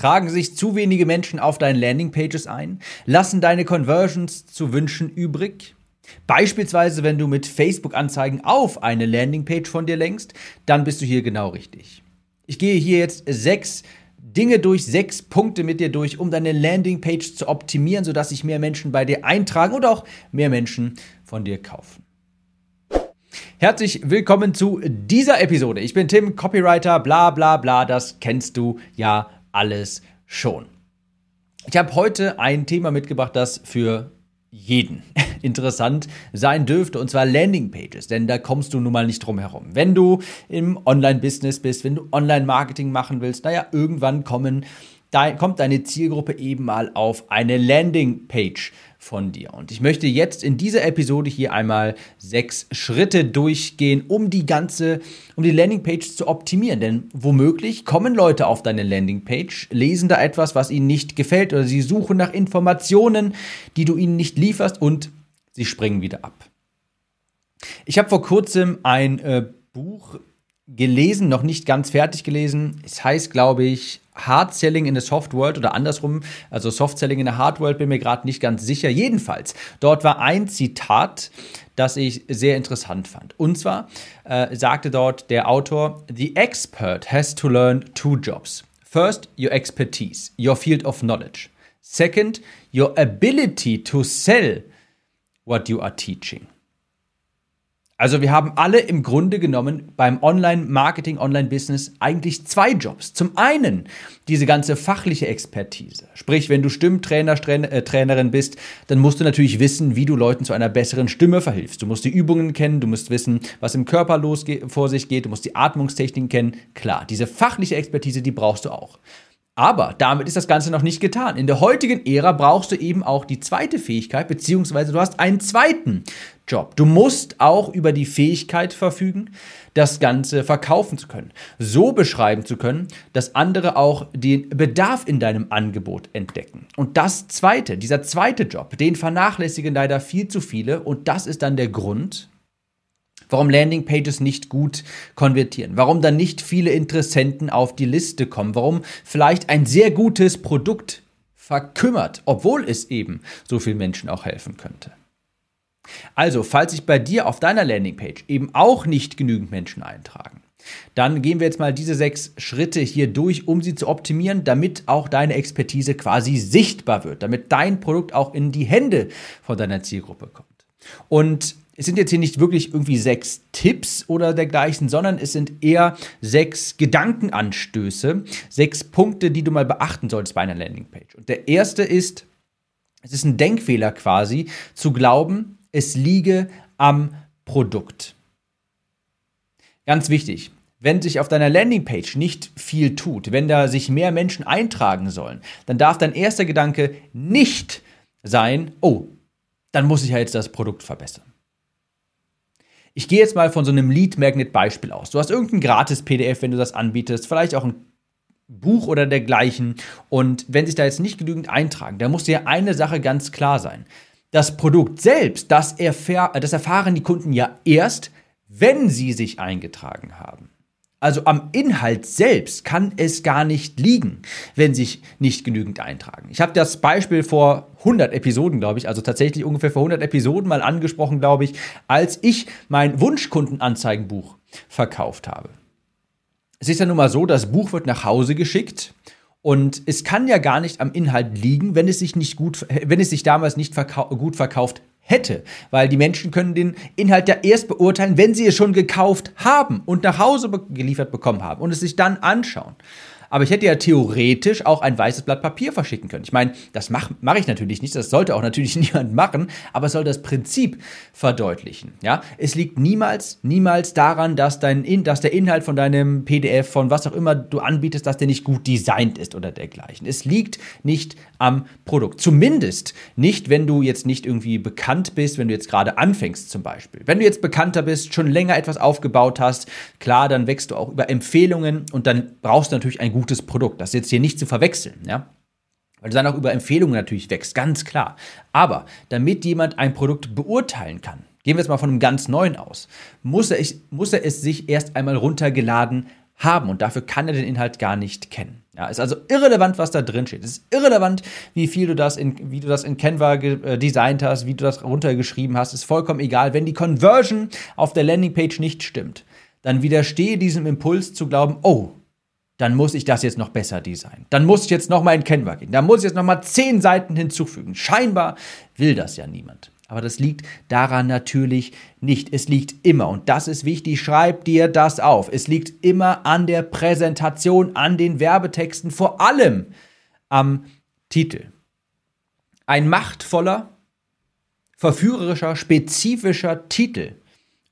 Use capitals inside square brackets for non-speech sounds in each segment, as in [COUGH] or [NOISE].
Tragen sich zu wenige Menschen auf deinen Landingpages ein? Lassen deine Conversions zu wünschen übrig? Beispielsweise, wenn du mit Facebook-Anzeigen auf eine Landingpage von dir lenkst, dann bist du hier genau richtig. Ich gehe hier jetzt sechs Dinge durch, sechs Punkte mit dir durch, um deine Landingpage zu optimieren, sodass sich mehr Menschen bei dir eintragen und auch mehr Menschen von dir kaufen. Herzlich willkommen zu dieser Episode. Ich bin Tim, Copywriter, bla bla bla, das kennst du ja alles schon. Ich habe heute ein Thema mitgebracht, das für jeden [LAUGHS] interessant sein dürfte, und zwar Landingpages, denn da kommst du nun mal nicht drum herum. Wenn du im Online-Business bist, wenn du Online-Marketing machen willst, naja, irgendwann kommen, kommt deine Zielgruppe eben mal auf eine Landingpage von dir. Und ich möchte jetzt in dieser Episode hier einmal sechs Schritte durchgehen, um die ganze, um die Landingpage zu optimieren. Denn womöglich kommen Leute auf deine Landingpage, lesen da etwas, was ihnen nicht gefällt oder sie suchen nach Informationen, die du ihnen nicht lieferst und sie springen wieder ab. Ich habe vor kurzem ein äh, Buch gelesen, noch nicht ganz fertig gelesen. Es heißt, glaube ich, Hard Selling in the Soft World oder andersrum, also Soft Selling in the Hard World, bin mir gerade nicht ganz sicher. Jedenfalls, dort war ein Zitat, das ich sehr interessant fand. Und zwar äh, sagte dort der Autor, The expert has to learn two jobs. First, your expertise, your field of knowledge. Second, your ability to sell what you are teaching. Also wir haben alle im Grunde genommen beim Online-Marketing, Online-Business eigentlich zwei Jobs. Zum einen diese ganze fachliche Expertise. Sprich, wenn du Stimmtrainer, äh, Trainerin bist, dann musst du natürlich wissen, wie du Leuten zu einer besseren Stimme verhilfst. Du musst die Übungen kennen, du musst wissen, was im Körper los vor sich geht, du musst die Atmungstechniken kennen. Klar, diese fachliche Expertise, die brauchst du auch. Aber damit ist das Ganze noch nicht getan. In der heutigen Ära brauchst du eben auch die zweite Fähigkeit, beziehungsweise du hast einen zweiten Job. Du musst auch über die Fähigkeit verfügen, das Ganze verkaufen zu können. So beschreiben zu können, dass andere auch den Bedarf in deinem Angebot entdecken. Und das zweite, dieser zweite Job, den vernachlässigen leider viel zu viele. Und das ist dann der Grund, warum Landingpages nicht gut konvertieren, warum dann nicht viele Interessenten auf die Liste kommen, warum vielleicht ein sehr gutes Produkt verkümmert, obwohl es eben so vielen Menschen auch helfen könnte. Also, falls sich bei dir auf deiner Landingpage eben auch nicht genügend Menschen eintragen, dann gehen wir jetzt mal diese sechs Schritte hier durch, um sie zu optimieren, damit auch deine Expertise quasi sichtbar wird, damit dein Produkt auch in die Hände von deiner Zielgruppe kommt. Und es sind jetzt hier nicht wirklich irgendwie sechs Tipps oder dergleichen, sondern es sind eher sechs Gedankenanstöße, sechs Punkte, die du mal beachten solltest bei einer Landingpage. Und der erste ist, es ist ein Denkfehler quasi, zu glauben, es liege am Produkt. Ganz wichtig, wenn sich auf deiner Landingpage nicht viel tut, wenn da sich mehr Menschen eintragen sollen, dann darf dein erster Gedanke nicht sein, oh, dann muss ich ja jetzt das Produkt verbessern. Ich gehe jetzt mal von so einem Lead Magnet Beispiel aus. Du hast irgendein gratis PDF, wenn du das anbietest, vielleicht auch ein Buch oder dergleichen. Und wenn sich da jetzt nicht genügend eintragen, dann muss dir eine Sache ganz klar sein. Das Produkt selbst, das, erfahr das erfahren die Kunden ja erst, wenn sie sich eingetragen haben. Also am Inhalt selbst kann es gar nicht liegen, wenn sich nicht genügend eintragen. Ich habe das Beispiel vor 100 Episoden, glaube ich, also tatsächlich ungefähr vor 100 Episoden mal angesprochen, glaube ich, als ich mein Wunschkundenanzeigenbuch verkauft habe. Es ist ja nun mal so, das Buch wird nach Hause geschickt und es kann ja gar nicht am Inhalt liegen, wenn es sich nicht gut, wenn es sich damals nicht verkau gut verkauft hätte, weil die Menschen können den Inhalt ja erst beurteilen, wenn sie es schon gekauft haben und nach Hause geliefert bekommen haben und es sich dann anschauen. Aber ich hätte ja theoretisch auch ein weißes Blatt Papier verschicken können. Ich meine, das mache mach ich natürlich nicht, das sollte auch natürlich [LAUGHS] niemand machen, aber es soll das Prinzip verdeutlichen. Ja? Es liegt niemals, niemals daran, dass, dein In dass der Inhalt von deinem PDF, von was auch immer du anbietest, dass der nicht gut designt ist oder dergleichen. Es liegt nicht am Produkt. Zumindest nicht, wenn du jetzt nicht irgendwie bekannt bist, wenn du jetzt gerade anfängst zum Beispiel. Wenn du jetzt bekannter bist, schon länger etwas aufgebaut hast, klar, dann wächst du auch über Empfehlungen und dann brauchst du natürlich ein gutes Produkt. Das ist jetzt hier nicht zu verwechseln, ja. Weil du dann auch über Empfehlungen natürlich wächst, ganz klar. Aber damit jemand ein Produkt beurteilen kann, gehen wir jetzt mal von einem ganz neuen aus, muss er, muss er es sich erst einmal runtergeladen haben und dafür kann er den Inhalt gar nicht kennen. Ja, ist also irrelevant, was da drin steht. Es ist irrelevant, wie viel du das in, wie du das in Canva äh, designt hast, wie du das runtergeschrieben hast. Ist vollkommen egal. Wenn die Conversion auf der Landingpage nicht stimmt, dann widerstehe diesem Impuls zu glauben, oh, dann muss ich das jetzt noch besser designen. Dann muss ich jetzt noch mal in Canva gehen. Dann muss ich jetzt noch mal zehn Seiten hinzufügen. Scheinbar will das ja niemand. Aber das liegt daran natürlich nicht. Es liegt immer, und das ist wichtig, schreib dir das auf. Es liegt immer an der Präsentation, an den Werbetexten, vor allem am Titel. Ein machtvoller, verführerischer, spezifischer Titel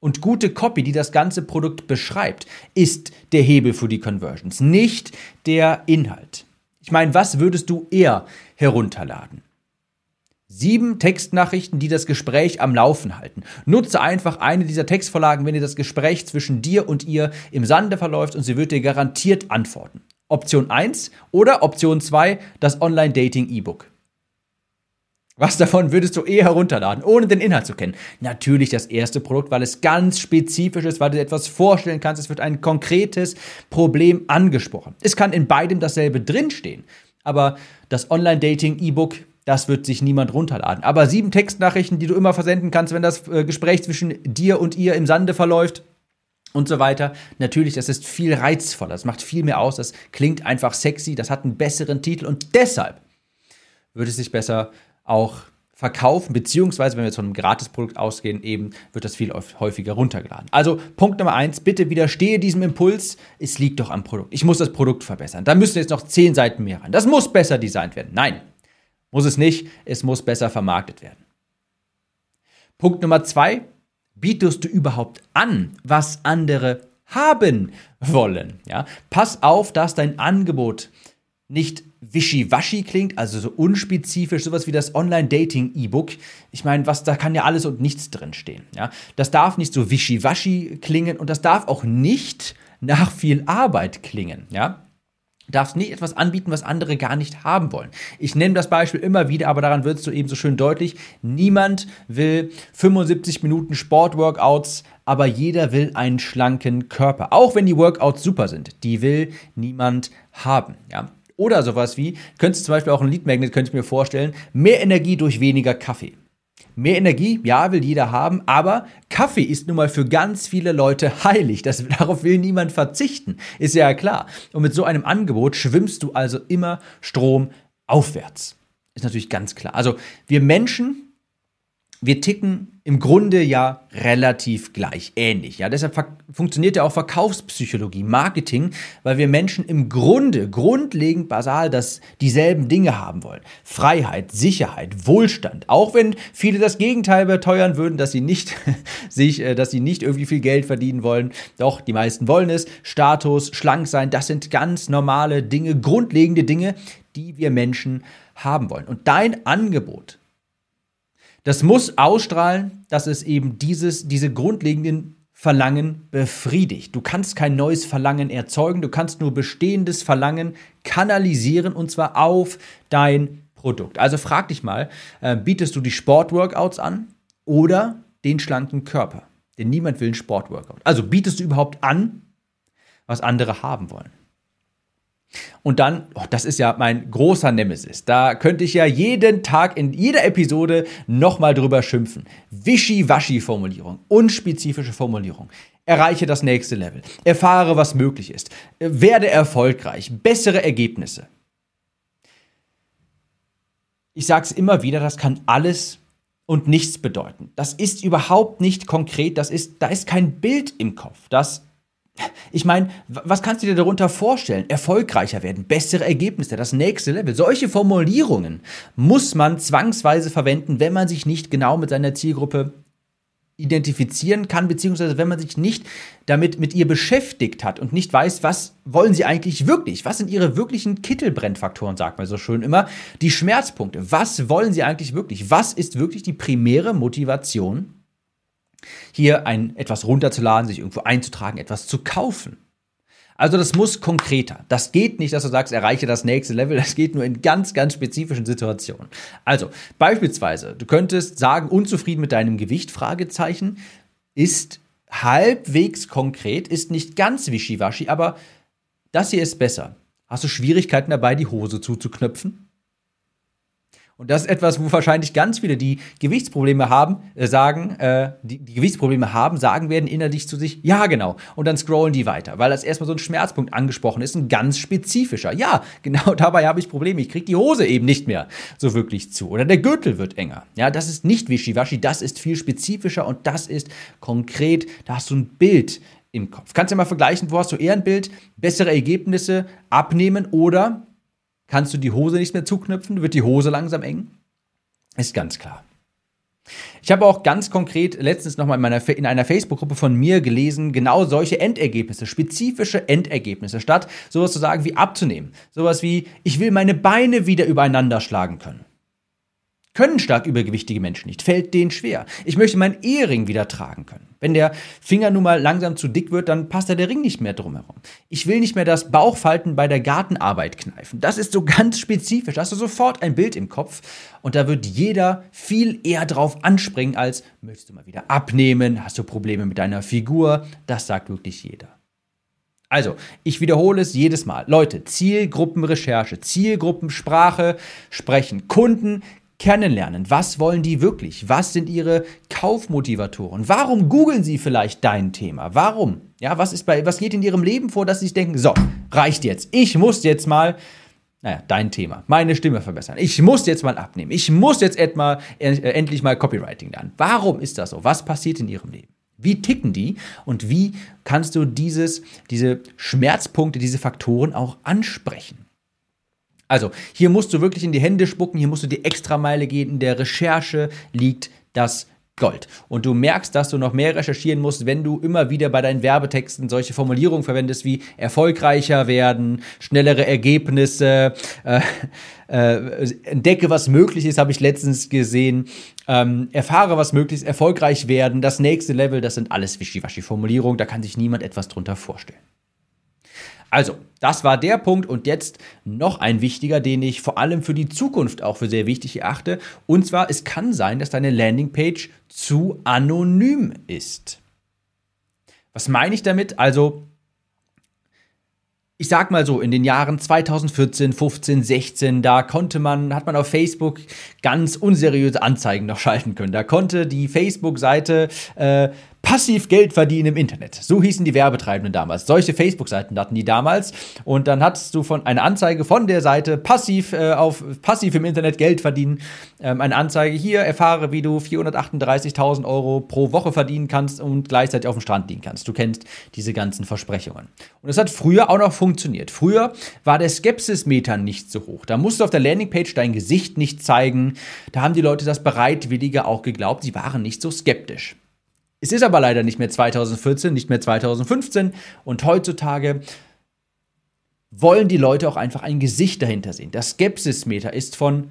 und gute Copy, die das ganze Produkt beschreibt, ist der Hebel für die Conversions, nicht der Inhalt. Ich meine, was würdest du eher herunterladen? Sieben Textnachrichten, die das Gespräch am Laufen halten. Nutze einfach eine dieser Textvorlagen, wenn dir das Gespräch zwischen dir und ihr im Sande verläuft und sie wird dir garantiert antworten. Option 1 oder Option 2, das Online-Dating-E-Book. Was davon würdest du eher herunterladen, ohne den Inhalt zu kennen? Natürlich das erste Produkt, weil es ganz spezifisch ist, weil du dir etwas vorstellen kannst. Es wird ein konkretes Problem angesprochen. Es kann in beidem dasselbe drinstehen. Aber das Online-Dating-E-Book, das wird sich niemand runterladen. Aber sieben Textnachrichten, die du immer versenden kannst, wenn das äh, Gespräch zwischen dir und ihr im Sande verläuft, und so weiter. Natürlich, das ist viel reizvoller, das macht viel mehr aus, das klingt einfach sexy, das hat einen besseren Titel und deshalb würde es sich besser auch verkaufen, beziehungsweise wenn wir jetzt von einem Gratisprodukt ausgehen, eben wird das viel häufiger runtergeladen. Also Punkt Nummer eins, bitte widerstehe diesem Impuls, es liegt doch am Produkt. Ich muss das Produkt verbessern. Da müssen jetzt noch zehn Seiten mehr rein. Das muss besser designt werden. Nein, muss es nicht. Es muss besser vermarktet werden. Punkt Nummer zwei, bietest du überhaupt an, was andere haben wollen? Ja? Pass auf, dass dein Angebot nicht wischiwaschi klingt, also so unspezifisch, sowas wie das Online-Dating-E-Book. Ich meine, was, da kann ja alles und nichts drinstehen. Ja? Das darf nicht so wischiwaschi klingen und das darf auch nicht nach viel Arbeit klingen. Ja? Darfst nicht etwas anbieten, was andere gar nicht haben wollen. Ich nenne das Beispiel immer wieder, aber daran wird es so eben so schön deutlich. Niemand will 75 Minuten Sportworkouts, aber jeder will einen schlanken Körper. Auch wenn die Workouts super sind, die will niemand haben. Ja? Oder sowas wie, könntest du zum Beispiel auch ein Lead Magnet, könnte ich mir vorstellen, mehr Energie durch weniger Kaffee. Mehr Energie, ja, will jeder haben, aber Kaffee ist nun mal für ganz viele Leute heilig. Das, [LAUGHS] darauf will niemand verzichten, ist ja klar. Und mit so einem Angebot schwimmst du also immer Strom aufwärts. Ist natürlich ganz klar. Also wir Menschen wir ticken im Grunde ja relativ gleich, ähnlich. Ja, deshalb funktioniert ja auch Verkaufspsychologie, Marketing, weil wir Menschen im Grunde grundlegend basal das dieselben Dinge haben wollen. Freiheit, Sicherheit, Wohlstand. Auch wenn viele das Gegenteil beteuern würden, dass sie nicht [LAUGHS] sich, äh, dass sie nicht irgendwie viel Geld verdienen wollen. Doch die meisten wollen es. Status, schlank sein, das sind ganz normale Dinge, grundlegende Dinge, die wir Menschen haben wollen. Und dein Angebot das muss ausstrahlen, dass es eben dieses, diese grundlegenden Verlangen befriedigt. Du kannst kein neues Verlangen erzeugen, du kannst nur bestehendes Verlangen kanalisieren und zwar auf dein Produkt. Also frag dich mal, äh, bietest du die Sportworkouts an oder den schlanken Körper? Denn niemand will einen Sportworkout. Also bietest du überhaupt an, was andere haben wollen? Und dann, oh, das ist ja mein großer Nemesis. Da könnte ich ja jeden Tag in jeder Episode nochmal drüber schimpfen. Wischi-waschi-Formulierung, unspezifische Formulierung. Erreiche das nächste Level. Erfahre, was möglich ist. Werde erfolgreich. Bessere Ergebnisse. Ich sage es immer wieder, das kann alles und nichts bedeuten. Das ist überhaupt nicht konkret. Das ist, da ist kein Bild im Kopf. Das ich meine, was kannst du dir darunter vorstellen? Erfolgreicher werden, bessere Ergebnisse, das nächste Level. Solche Formulierungen muss man zwangsweise verwenden, wenn man sich nicht genau mit seiner Zielgruppe identifizieren kann, beziehungsweise wenn man sich nicht damit mit ihr beschäftigt hat und nicht weiß, was wollen sie eigentlich wirklich? Was sind ihre wirklichen Kittelbrennfaktoren, sagt man so schön immer. Die Schmerzpunkte. Was wollen sie eigentlich wirklich? Was ist wirklich die primäre Motivation hier ein etwas runterzuladen, sich irgendwo einzutragen, etwas zu kaufen. Also das muss konkreter. Das geht nicht, dass du sagst, erreiche das nächste Level. Das geht nur in ganz, ganz spezifischen Situationen. Also beispielsweise, du könntest sagen, unzufrieden mit deinem Gewicht, Fragezeichen, ist halbwegs konkret, ist nicht ganz wischiwaschi, aber das hier ist besser. Hast du Schwierigkeiten dabei, die Hose zuzuknöpfen? Und das ist etwas, wo wahrscheinlich ganz viele, die Gewichtsprobleme haben, äh, sagen, äh, die, die Gewichtsprobleme haben, sagen werden innerlich zu sich, ja, genau. Und dann scrollen die weiter, weil das erstmal so ein Schmerzpunkt angesprochen ist, ein ganz spezifischer. Ja, [LAUGHS] genau dabei habe ich Probleme. Ich kriege die Hose eben nicht mehr so wirklich zu. Oder der Gürtel wird enger. Ja, das ist nicht wischiwaschi, das ist viel spezifischer und das ist konkret. Da hast du ein Bild im Kopf. Kannst du mal vergleichen, wo hast du eher ein Bild, bessere Ergebnisse abnehmen oder kannst du die Hose nicht mehr zuknüpfen, wird die Hose langsam eng. Ist ganz klar. Ich habe auch ganz konkret letztens nochmal in, meiner, in einer Facebook-Gruppe von mir gelesen, genau solche Endergebnisse, spezifische Endergebnisse, statt sowas zu sagen wie abzunehmen. Sowas wie, ich will meine Beine wieder übereinander schlagen können. Können stark übergewichtige Menschen nicht, fällt denen schwer. Ich möchte meinen Ehering wieder tragen können. Wenn der Finger nun mal langsam zu dick wird, dann passt da der Ring nicht mehr drumherum. Ich will nicht mehr das Bauchfalten bei der Gartenarbeit kneifen. Das ist so ganz spezifisch. Da hast du sofort ein Bild im Kopf und da wird jeder viel eher drauf anspringen als, möchtest du mal wieder abnehmen? Hast du Probleme mit deiner Figur? Das sagt wirklich jeder. Also, ich wiederhole es jedes Mal. Leute, Zielgruppenrecherche, Zielgruppensprache sprechen. Kunden kennenlernen. Was wollen die wirklich? Was sind ihre Kaufmotivatoren? Warum googeln sie vielleicht dein Thema? Warum? Ja, was ist bei, was geht in ihrem Leben vor, dass sie sich denken, so, reicht jetzt. Ich muss jetzt mal, naja, dein Thema, meine Stimme verbessern. Ich muss jetzt mal abnehmen. Ich muss jetzt etwa, äh, endlich mal Copywriting lernen. Warum ist das so? Was passiert in ihrem Leben? Wie ticken die und wie kannst du dieses, diese Schmerzpunkte, diese Faktoren auch ansprechen? Also, hier musst du wirklich in die Hände spucken, hier musst du die Extrameile gehen. In der Recherche liegt das Gold. Und du merkst, dass du noch mehr recherchieren musst, wenn du immer wieder bei deinen Werbetexten solche Formulierungen verwendest wie erfolgreicher werden, schnellere Ergebnisse, äh, äh, entdecke, was möglich ist, habe ich letztens gesehen, ähm, erfahre, was möglich ist, erfolgreich werden, das nächste Level, das sind alles Wischiwaschi-Formulierungen, da kann sich niemand etwas drunter vorstellen. Also, das war der Punkt und jetzt noch ein wichtiger, den ich vor allem für die Zukunft auch für sehr wichtig erachte. Und zwar, es kann sein, dass deine Landingpage zu anonym ist. Was meine ich damit? Also, ich sag mal so, in den Jahren 2014, 15, 16, da konnte man, hat man auf Facebook ganz unseriöse Anzeigen noch schalten können. Da konnte die Facebook-Seite äh, passiv Geld verdienen im Internet. So hießen die Werbetreibenden damals. Solche Facebook-Seiten hatten die damals. Und dann hattest du von eine Anzeige von der Seite passiv äh, auf passiv im Internet Geld verdienen. Ähm, eine Anzeige hier, erfahre, wie du 438.000 Euro pro Woche verdienen kannst und gleichzeitig auf dem Strand liegen kannst. Du kennst diese ganzen Versprechungen. Und es hat früher auch noch funktioniert. Früher war der Skepsismeter nicht so hoch. Da musst du auf der Landingpage dein Gesicht nicht zeigen. Da haben die Leute das bereitwilliger auch geglaubt. Sie waren nicht so skeptisch. Es ist aber leider nicht mehr 2014, nicht mehr 2015 und heutzutage wollen die Leute auch einfach ein Gesicht dahinter sehen. Das Skepsismeter ist von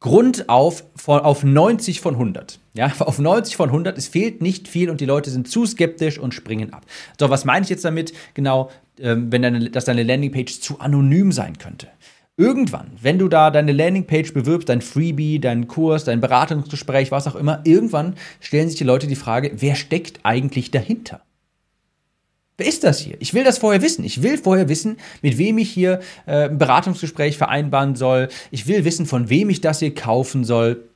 Grund auf von, auf 90 von 100. Ja, [LAUGHS] auf 90 von 100, es fehlt nicht viel und die Leute sind zu skeptisch und springen ab. So, was meine ich jetzt damit? Genau, ähm, wenn deine, dass deine Landingpage zu anonym sein könnte. Irgendwann, wenn du da deine Landingpage bewirbst, dein Freebie, deinen Kurs, dein Beratungsgespräch, was auch immer, irgendwann stellen sich die Leute die Frage, wer steckt eigentlich dahinter? Wer ist das hier? Ich will das vorher wissen. Ich will vorher wissen, mit wem ich hier äh, ein Beratungsgespräch vereinbaren soll. Ich will wissen, von wem ich das hier kaufen soll.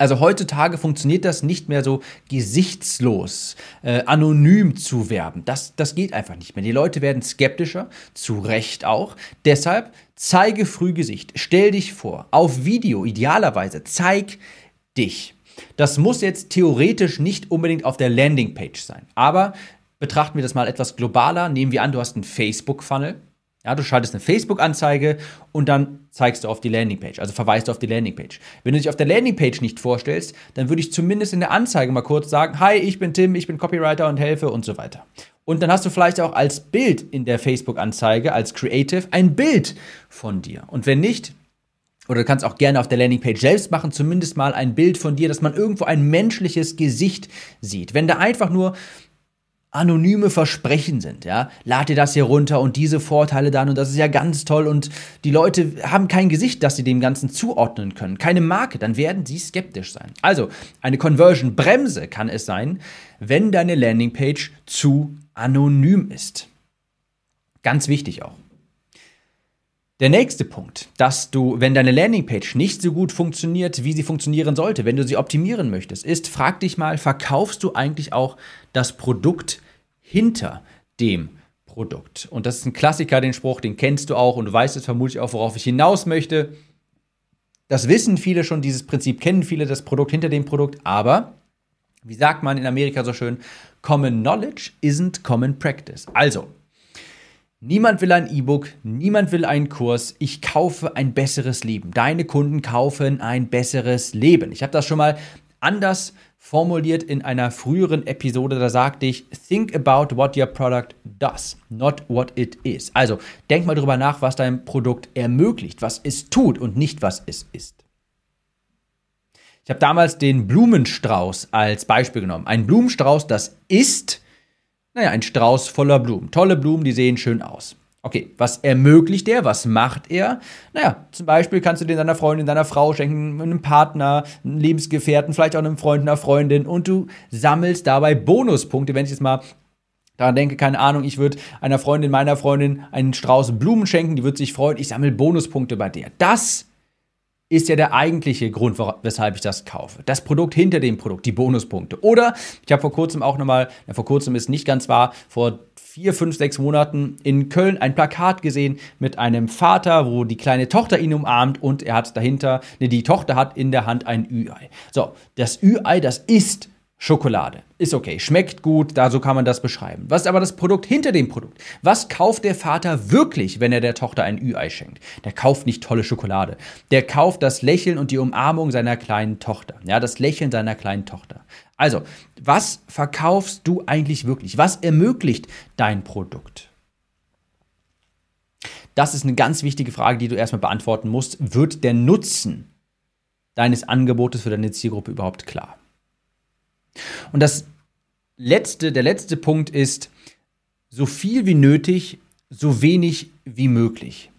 Also heutzutage funktioniert das nicht mehr so gesichtslos, äh, anonym zu werben. Das, das geht einfach nicht mehr. Die Leute werden skeptischer, zu Recht auch. Deshalb zeige früh Gesicht. Stell dich vor, auf Video idealerweise, zeig dich. Das muss jetzt theoretisch nicht unbedingt auf der Landingpage sein. Aber betrachten wir das mal etwas globaler. Nehmen wir an, du hast einen Facebook-Funnel ja, du schaltest eine Facebook-Anzeige und dann zeigst du auf die Landingpage, also verweist du auf die Landingpage. Wenn du dich auf der Landingpage nicht vorstellst, dann würde ich zumindest in der Anzeige mal kurz sagen, hi, ich bin Tim, ich bin Copywriter und helfe und so weiter. Und dann hast du vielleicht auch als Bild in der Facebook-Anzeige, als Creative, ein Bild von dir. Und wenn nicht, oder du kannst auch gerne auf der Landingpage selbst machen, zumindest mal ein Bild von dir, dass man irgendwo ein menschliches Gesicht sieht. Wenn da einfach nur anonyme Versprechen sind, ja. Lad dir das hier runter und diese Vorteile dann und das ist ja ganz toll und die Leute haben kein Gesicht, das sie dem Ganzen zuordnen können, keine Marke, dann werden sie skeptisch sein. Also, eine Conversion-Bremse kann es sein, wenn deine Landingpage zu anonym ist. Ganz wichtig auch. Der nächste Punkt, dass du, wenn deine Landingpage nicht so gut funktioniert, wie sie funktionieren sollte, wenn du sie optimieren möchtest, ist, frag dich mal, verkaufst du eigentlich auch das Produkt hinter dem Produkt? Und das ist ein Klassiker, den Spruch, den kennst du auch und du weißt es vermutlich auch, worauf ich hinaus möchte. Das wissen viele schon, dieses Prinzip kennen viele, das Produkt hinter dem Produkt, aber wie sagt man in Amerika so schön, Common Knowledge isn't Common Practice. Also, Niemand will ein E-Book, niemand will einen Kurs. Ich kaufe ein besseres Leben. Deine Kunden kaufen ein besseres Leben. Ich habe das schon mal anders formuliert in einer früheren Episode. Da sagte ich, think about what your product does, not what it is. Also denk mal drüber nach, was dein Produkt ermöglicht, was es tut und nicht was es ist. Ich habe damals den Blumenstrauß als Beispiel genommen. Ein Blumenstrauß, das ist naja, ein Strauß voller Blumen. Tolle Blumen, die sehen schön aus. Okay, was ermöglicht er? Was macht er? Naja, zum Beispiel kannst du den deiner Freundin, deiner Frau schenken, einem Partner, einem Lebensgefährten, vielleicht auch einem Freund, einer Freundin und du sammelst dabei Bonuspunkte. Wenn ich jetzt mal daran denke, keine Ahnung, ich würde einer Freundin, meiner Freundin einen Strauß Blumen schenken, die würde sich freuen, ich sammle Bonuspunkte bei der. Das ist ja der eigentliche Grund, weshalb ich das kaufe. Das Produkt hinter dem Produkt, die Bonuspunkte. Oder ich habe vor kurzem auch nochmal, ja, vor kurzem ist nicht ganz wahr, vor vier, fünf, sechs Monaten in Köln ein Plakat gesehen mit einem Vater, wo die kleine Tochter ihn umarmt und er hat dahinter, ne, die Tochter hat in der Hand ein Ü-Ei. So, das Ü-Ei, das ist Schokolade. Ist okay, schmeckt gut, da so kann man das beschreiben. Was ist aber das Produkt hinter dem Produkt? Was kauft der Vater wirklich, wenn er der Tochter ein Ü-Ei schenkt? Der kauft nicht tolle Schokolade. Der kauft das Lächeln und die Umarmung seiner kleinen Tochter. Ja, das Lächeln seiner kleinen Tochter. Also, was verkaufst du eigentlich wirklich? Was ermöglicht dein Produkt? Das ist eine ganz wichtige Frage, die du erstmal beantworten musst. Wird der Nutzen deines Angebotes für deine Zielgruppe überhaupt klar? Und das letzte, der letzte Punkt ist, so viel wie nötig, so wenig wie möglich.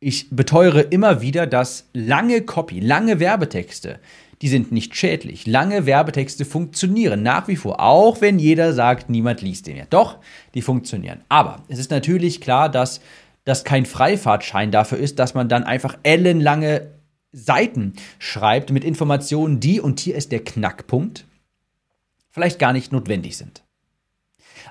Ich beteuere immer wieder, dass lange Copy, lange Werbetexte, die sind nicht schädlich. Lange Werbetexte funktionieren nach wie vor, auch wenn jeder sagt, niemand liest den mehr. Doch, die funktionieren. Aber es ist natürlich klar, dass das kein Freifahrtschein dafür ist, dass man dann einfach ellenlange Seiten schreibt mit Informationen, die, und hier ist der Knackpunkt, vielleicht gar nicht notwendig sind.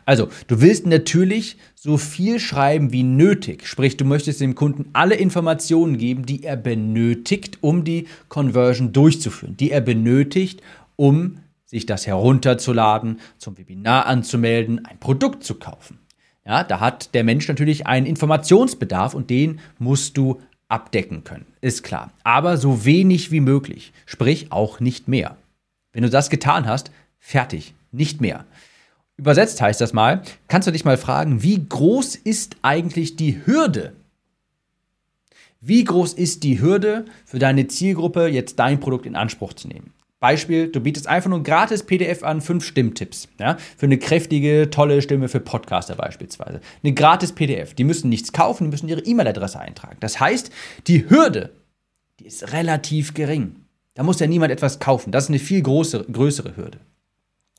Also, du willst natürlich so viel schreiben wie nötig. Sprich, du möchtest dem Kunden alle Informationen geben, die er benötigt, um die Conversion durchzuführen, die er benötigt, um sich das herunterzuladen, zum Webinar anzumelden, ein Produkt zu kaufen. Ja, da hat der Mensch natürlich einen Informationsbedarf und den musst du abdecken können. Ist klar. Aber so wenig wie möglich. Sprich, auch nicht mehr. Wenn du das getan hast, Fertig. Nicht mehr. Übersetzt heißt das mal, kannst du dich mal fragen, wie groß ist eigentlich die Hürde? Wie groß ist die Hürde für deine Zielgruppe, jetzt dein Produkt in Anspruch zu nehmen? Beispiel, du bietest einfach nur gratis PDF an, fünf Stimmtipps. Ja, für eine kräftige, tolle Stimme für Podcaster beispielsweise. Eine gratis PDF. Die müssen nichts kaufen, die müssen ihre E-Mail-Adresse eintragen. Das heißt, die Hürde, die ist relativ gering. Da muss ja niemand etwas kaufen. Das ist eine viel größere, größere Hürde.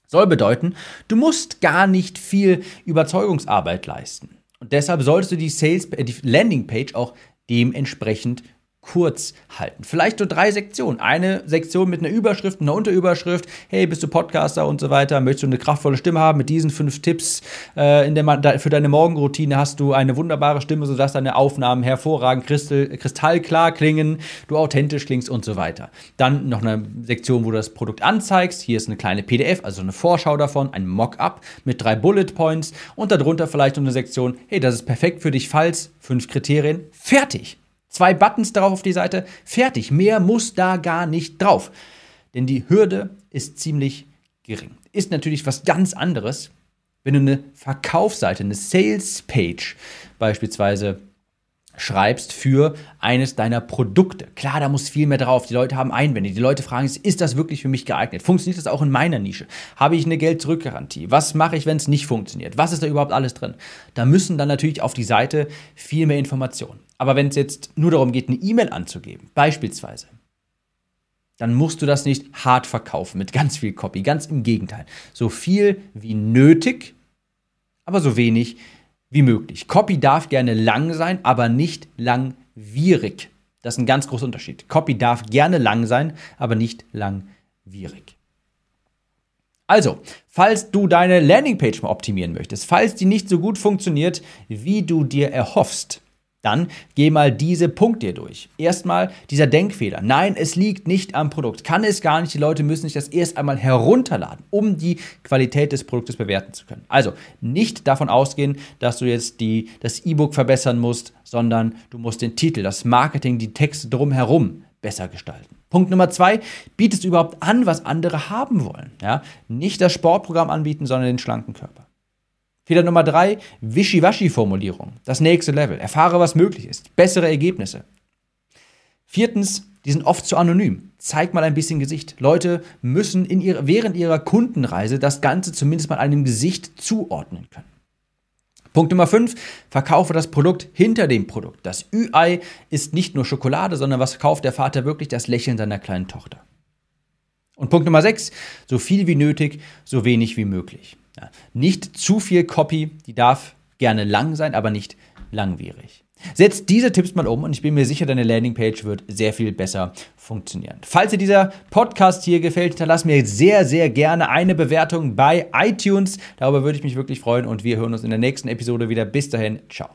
Soll bedeuten, du musst gar nicht viel Überzeugungsarbeit leisten. Und deshalb solltest du die Sales, äh, die Landingpage auch dementsprechend kurz halten. Vielleicht nur drei Sektionen. Eine Sektion mit einer Überschrift, einer Unterüberschrift. Hey, bist du Podcaster und so weiter? Möchtest du eine kraftvolle Stimme haben? Mit diesen fünf Tipps äh, in der, für deine Morgenroutine hast du eine wunderbare Stimme, sodass deine Aufnahmen hervorragend kristall, kristallklar klingen, du authentisch klingst und so weiter. Dann noch eine Sektion, wo du das Produkt anzeigst. Hier ist eine kleine PDF, also eine Vorschau davon, ein Mock-up mit drei Bullet Points und darunter vielleicht noch eine Sektion, hey, das ist perfekt für dich, falls fünf Kriterien. Fertig. Zwei Buttons drauf auf die Seite, fertig. Mehr muss da gar nicht drauf. Denn die Hürde ist ziemlich gering. Ist natürlich was ganz anderes, wenn du eine Verkaufsseite, eine Sales Page beispielsweise schreibst für eines deiner Produkte. Klar, da muss viel mehr drauf. Die Leute haben Einwände. Die Leute fragen sich, ist das wirklich für mich geeignet? Funktioniert das auch in meiner Nische? Habe ich eine Geld-Zurück-Garantie? Was mache ich, wenn es nicht funktioniert? Was ist da überhaupt alles drin? Da müssen dann natürlich auf die Seite viel mehr Informationen. Aber wenn es jetzt nur darum geht, eine E-Mail anzugeben, beispielsweise, dann musst du das nicht hart verkaufen mit ganz viel Copy. Ganz im Gegenteil. So viel wie nötig, aber so wenig wie möglich. Copy darf gerne lang sein, aber nicht langwierig. Das ist ein ganz großer Unterschied. Copy darf gerne lang sein, aber nicht langwierig. Also, falls du deine Landingpage mal optimieren möchtest, falls die nicht so gut funktioniert, wie du dir erhoffst, dann geh mal diese Punkte durch. Erstmal dieser Denkfehler. Nein, es liegt nicht am Produkt. Kann es gar nicht. Die Leute müssen sich das erst einmal herunterladen, um die Qualität des Produktes bewerten zu können. Also nicht davon ausgehen, dass du jetzt die, das E-Book verbessern musst, sondern du musst den Titel, das Marketing, die Texte drumherum besser gestalten. Punkt Nummer zwei, bietest du überhaupt an, was andere haben wollen. Ja? Nicht das Sportprogramm anbieten, sondern den schlanken Körper. Fehler Nummer drei, Wischiwaschi-Formulierung. Das nächste Level. Erfahre, was möglich ist. Bessere Ergebnisse. Viertens, die sind oft zu anonym. Zeig mal ein bisschen Gesicht. Leute müssen in ihrer, während ihrer Kundenreise das Ganze zumindest mal einem Gesicht zuordnen können. Punkt Nummer 5, verkaufe das Produkt hinter dem Produkt. Das Ü-Ei ist nicht nur Schokolade, sondern was kauft der Vater wirklich? Das Lächeln seiner kleinen Tochter. Und Punkt Nummer 6, so viel wie nötig, so wenig wie möglich. Ja, nicht zu viel Copy, die darf gerne lang sein, aber nicht langwierig. Setz diese Tipps mal um und ich bin mir sicher, deine Landingpage wird sehr viel besser funktionieren. Falls dir dieser Podcast hier gefällt, hinterlass mir sehr, sehr gerne eine Bewertung bei iTunes. Darüber würde ich mich wirklich freuen und wir hören uns in der nächsten Episode wieder. Bis dahin, ciao.